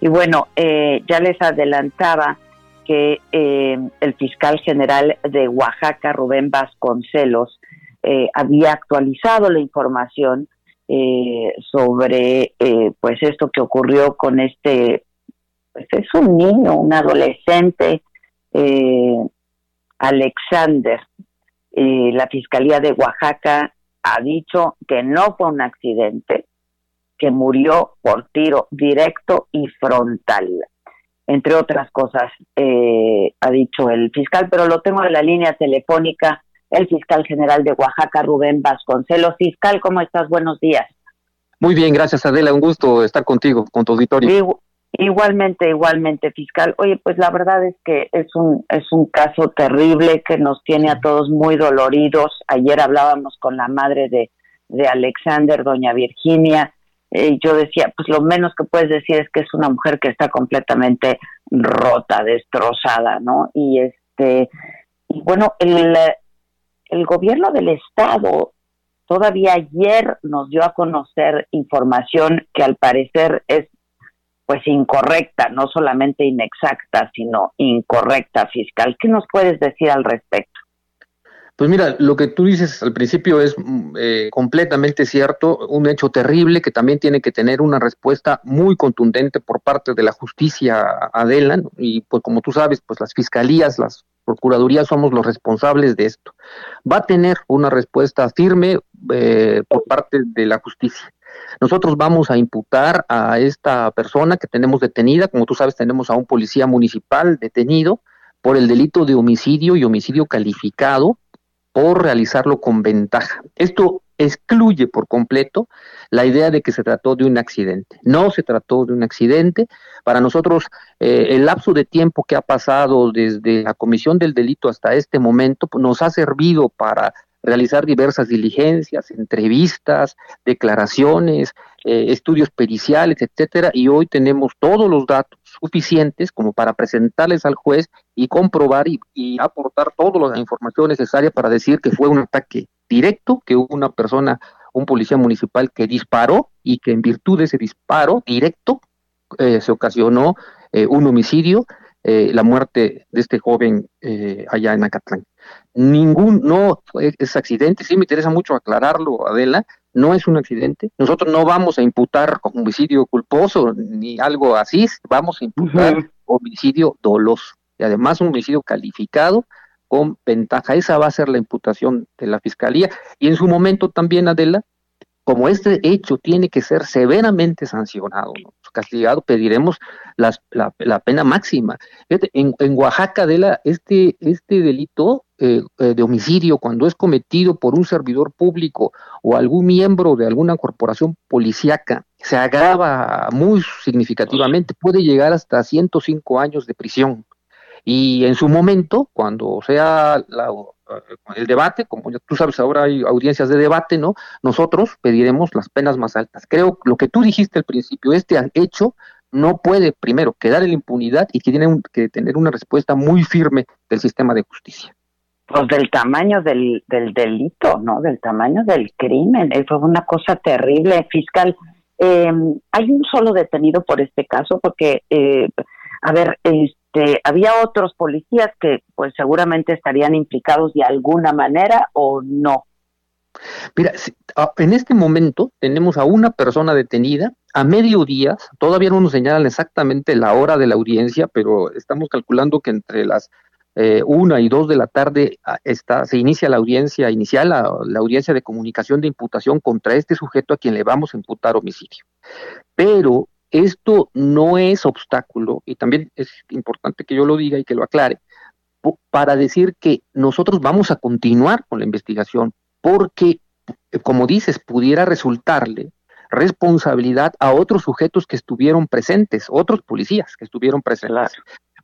Y bueno, eh, ya les adelantaba que eh, el fiscal general de Oaxaca, Rubén Vasconcelos, eh, había actualizado la información eh, sobre pues esto que ocurrió con este pues es un niño, un adolescente, Alexander. La Fiscalía de Oaxaca ha dicho que no fue un accidente, que murió por tiro directo y frontal. Entre otras cosas, eh, ha dicho el fiscal, pero lo tengo en la línea telefónica, el fiscal general de Oaxaca, Rubén Vasconcelos. Fiscal, ¿cómo estás? Buenos días. Muy bien, gracias Adela, un gusto estar contigo, con tu auditorio. Igualmente, igualmente, fiscal. Oye, pues la verdad es que es un es un caso terrible que nos tiene a todos muy doloridos. Ayer hablábamos con la madre de, de Alexander, doña Virginia, y yo decía, pues lo menos que puedes decir es que es una mujer que está completamente rota, destrozada, ¿no? Y este, y bueno, el, el gobierno del estado todavía ayer nos dio a conocer información que al parecer es pues incorrecta, no solamente inexacta, sino incorrecta fiscal. ¿Qué nos puedes decir al respecto? Pues mira, lo que tú dices al principio es mm, eh, completamente cierto, un hecho terrible que también tiene que tener una respuesta muy contundente por parte de la justicia Adela, y pues como tú sabes, pues las fiscalías, las procuradurías somos los responsables de esto. Va a tener una respuesta firme eh, por parte de la justicia. Nosotros vamos a imputar a esta persona que tenemos detenida, como tú sabes, tenemos a un policía municipal detenido por el delito de homicidio y homicidio calificado por realizarlo con ventaja. Esto excluye por completo la idea de que se trató de un accidente. No se trató de un accidente. Para nosotros, eh, el lapso de tiempo que ha pasado desde la comisión del delito hasta este momento pues, nos ha servido para realizar diversas diligencias, entrevistas, declaraciones, eh, estudios periciales, etcétera, y hoy tenemos todos los datos suficientes como para presentarles al juez y comprobar y, aportar toda la información necesaria para decir que fue un ataque directo, que una persona, un policía municipal que disparó y que en virtud de ese disparo directo eh, se ocasionó eh, un homicidio, la muerte de este joven allá en Acatlán. Ningún, no es accidente, sí me interesa mucho aclararlo, Adela, no es un accidente. Nosotros no vamos a imputar homicidio culposo ni algo así, vamos a imputar homicidio doloso. Y además un homicidio calificado con ventaja. Esa va a ser la imputación de la fiscalía. Y en su momento también, Adela, como este hecho tiene que ser severamente sancionado, castigado, pediremos la, pena máxima. En, en Oaxaca, Adela, este, este delito eh, eh, de homicidio cuando es cometido por un servidor público o algún miembro de alguna corporación policíaca se agrava muy significativamente, puede llegar hasta 105 años de prisión. Y en su momento, cuando sea el debate, como ya tú sabes, ahora hay audiencias de debate, ¿no? Nosotros pediremos las penas más altas. Creo lo que tú dijiste al principio, este hecho no puede, primero, quedar en la impunidad y tiene que tener una respuesta muy firme del sistema de justicia. Pues del tamaño del, del delito, ¿no? Del tamaño del crimen. Eh, fue una cosa terrible, fiscal. Eh, hay un solo detenido por este caso porque, eh, a ver, este, había otros policías que pues seguramente estarían implicados de alguna manera o no. Mira, en este momento tenemos a una persona detenida a mediodía, todavía no nos señalan exactamente la hora de la audiencia, pero estamos calculando que entre las eh, una y dos de la tarde ah, está, se inicia la audiencia inicial, la, audiencia de comunicación de imputación contra este sujeto a quien le vamos a imputar homicidio. Pero esto no es obstáculo, y también es importante que yo lo diga y que lo aclare, para decir que nosotros vamos a continuar con la investigación, porque, como dices, pudiera resultarle responsabilidad a otros sujetos que estuvieron presentes, otros policías que estuvieron presentes.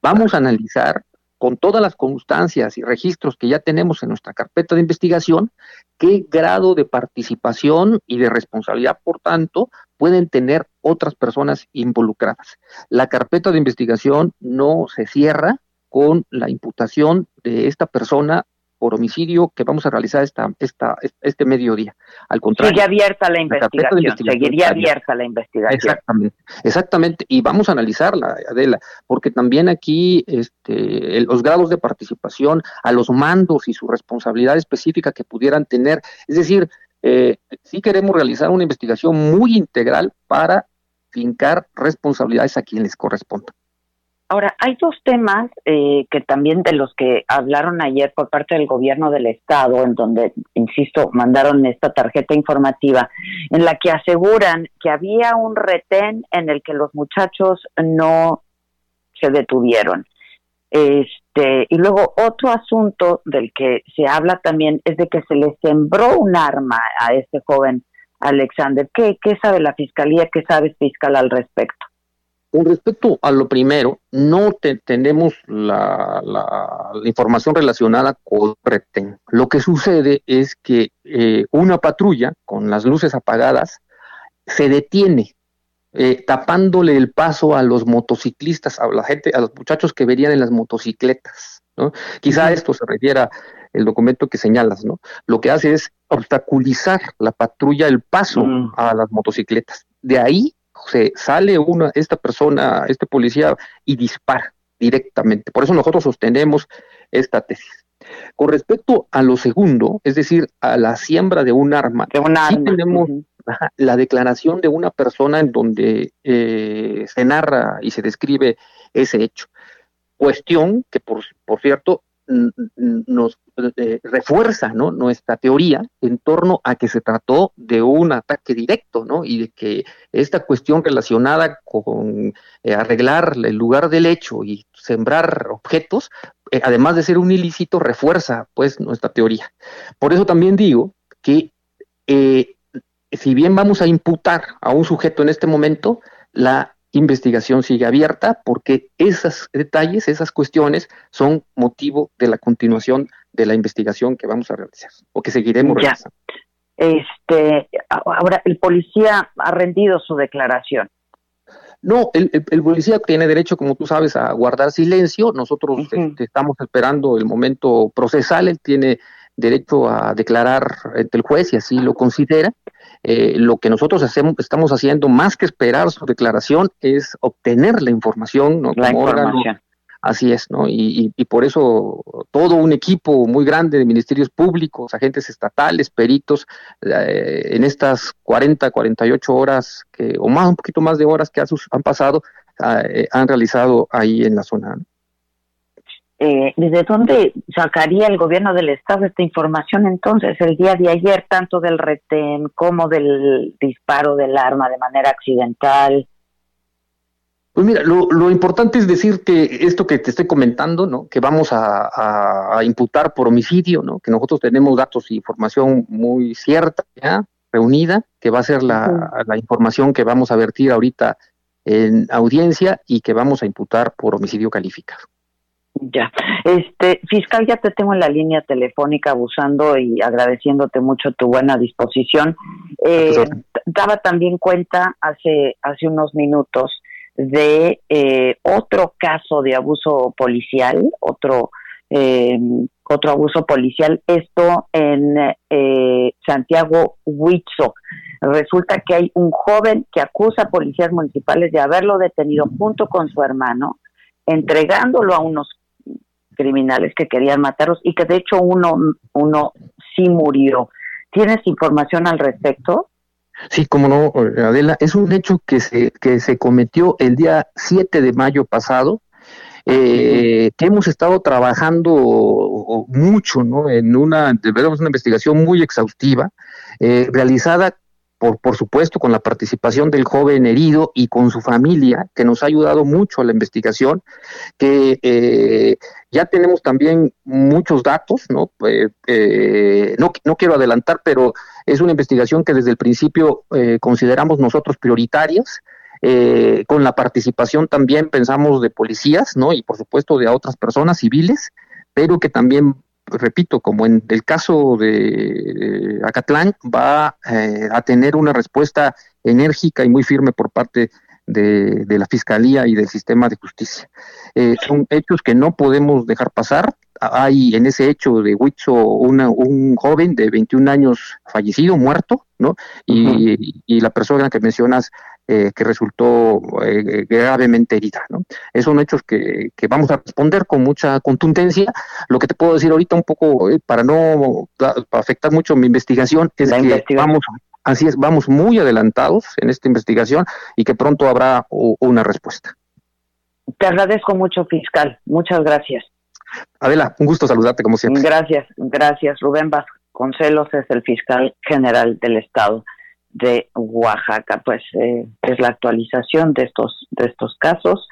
Vamos a analizar con todas las constancias y registros que ya tenemos en nuestra carpeta de investigación, qué grado de participación y de responsabilidad, por tanto, pueden tener otras personas involucradas. La carpeta de investigación no se cierra con la imputación de esta persona por homicidio que vamos a realizar esta, esta, este mediodía. Al contrario. Sigue abierta la investigación, seguiría abierta la investigación. Exactamente, exactamente. Y vamos a analizarla, Adela, porque también aquí este, los grados de participación, a los mandos y su responsabilidad específica que pudieran tener. Es decir, eh, sí queremos realizar una investigación muy integral para fincar responsabilidades a quien les corresponda. Ahora, hay dos temas eh, que también de los que hablaron ayer por parte del gobierno del estado, en donde, insisto, mandaron esta tarjeta informativa, en la que aseguran que había un retén en el que los muchachos no se detuvieron. Este, y luego otro asunto del que se habla también es de que se le sembró un arma a este joven Alexander. ¿Qué, qué sabe la fiscalía? ¿Qué sabe fiscal al respecto? Con respecto a lo primero, no tenemos la, información relacionada con retén. Lo que sucede es que eh, una patrulla con las luces apagadas se detiene, eh, tapándole el paso a los motociclistas, a la gente, a los muchachos que verían en las motocicletas. ¿no? Quizá a esto se refiera el documento que señalas, ¿no? Lo que hace es obstaculizar la patrulla el paso mm. a las motocicletas. De ahí se sale una, esta persona, este policía, y dispara directamente. Por eso nosotros sostenemos esta tesis. Con respecto a lo segundo, es decir, a la siembra de un arma, sí tenemos la declaración de una persona en donde eh, se narra y se describe ese hecho. Cuestión que, por, por cierto, nos eh, refuerza ¿no? nuestra teoría en torno a que se trató de un ataque directo, ¿no? Y de que esta cuestión relacionada con eh, arreglar el lugar del hecho y sembrar objetos, eh, además de ser un ilícito, refuerza pues nuestra teoría. Por eso también digo que si bien vamos a imputar a un sujeto en este momento, la investigación sigue abierta porque esos detalles, esas cuestiones son motivo de la continuación de la investigación que vamos a realizar o que seguiremos realizando. Este, ahora, el policía ha rendido su declaración. No, el, policía tiene derecho, como tú sabes, a guardar silencio. Nosotros este, estamos esperando el momento procesal. Él tiene derecho a declarar ante el juez y así lo considera. Eh, lo que nosotros hacemos, estamos haciendo más que esperar su declaración es obtener la información, ¿no? La información. así es, ¿no? Y, y, por eso todo un equipo muy grande de ministerios públicos, agentes estatales, peritos, eh, en estas 40, 48 horas que, o más, un poquito más de horas que han pasado, ah, eh, han realizado ahí en la zona. Eh, ¿desde dónde sacaría el gobierno del Estado esta información entonces, el día de ayer, tanto del retén como del disparo del arma de manera accidental? Pues mira, lo, importante es decir que esto que te estoy comentando, ¿no? que vamos a, imputar por homicidio, ¿no? que nosotros tenemos datos e información muy cierta, ¿ya? reunida, que va a ser la, la información que vamos a vertir ahorita en audiencia y que vamos a imputar por homicidio calificado. Ya, este fiscal, ya te tengo en la línea telefónica abusando y agradeciéndote mucho tu buena disposición. Eh, daba también cuenta hace hace unos minutos de eh, otro caso de abuso policial, otro eh, otro abuso policial, esto en eh, Santiago Huitzo. Resulta que hay un joven que acusa a policías municipales de haberlo detenido junto con su hermano, entregándolo a unos criminales que querían matarlos y que de hecho uno, uno sí murió. ¿Tienes información al respecto? Sí, como no, Adela, es un hecho que se, que se cometió el día 7 de mayo pasado, eh, que hemos estado trabajando mucho, ¿no? En una, una investigación muy exhaustiva, eh, realizada por, por supuesto con la participación del joven herido y con su familia, que nos ha ayudado mucho a la investigación, que eh, ya tenemos también muchos datos, ¿no? Eh, eh, ¿no? no quiero adelantar, pero es una investigación que desde el principio consideramos nosotros prioritarias, con la participación también pensamos de policías, ¿no? Y por supuesto de otras personas civiles, pero que también repito, como en el caso de Acatlán, va eh, a tener una respuesta enérgica y muy firme por parte de, la Fiscalía y del sistema de justicia. Eh, son hechos que no podemos dejar pasar. Hay en ese hecho de Huitzo un joven de 21 años fallecido, muerto, ¿no? Y, y la persona que mencionas eh, que resultó eh, gravemente herida. ¿no? Son hechos que, vamos a responder con mucha contundencia. Lo que te puedo decir ahorita un poco, eh, para no afectar mucho mi investigación, es que vamos, así es, vamos muy adelantados en esta investigación y que pronto habrá una respuesta. Te agradezco mucho, fiscal. Muchas gracias. Adela, un gusto saludarte como siempre. Gracias, gracias. Rubén Vasconcelos es el fiscal general del Estado de Oaxaca. Pues eh, es la actualización de estos, de estos casos.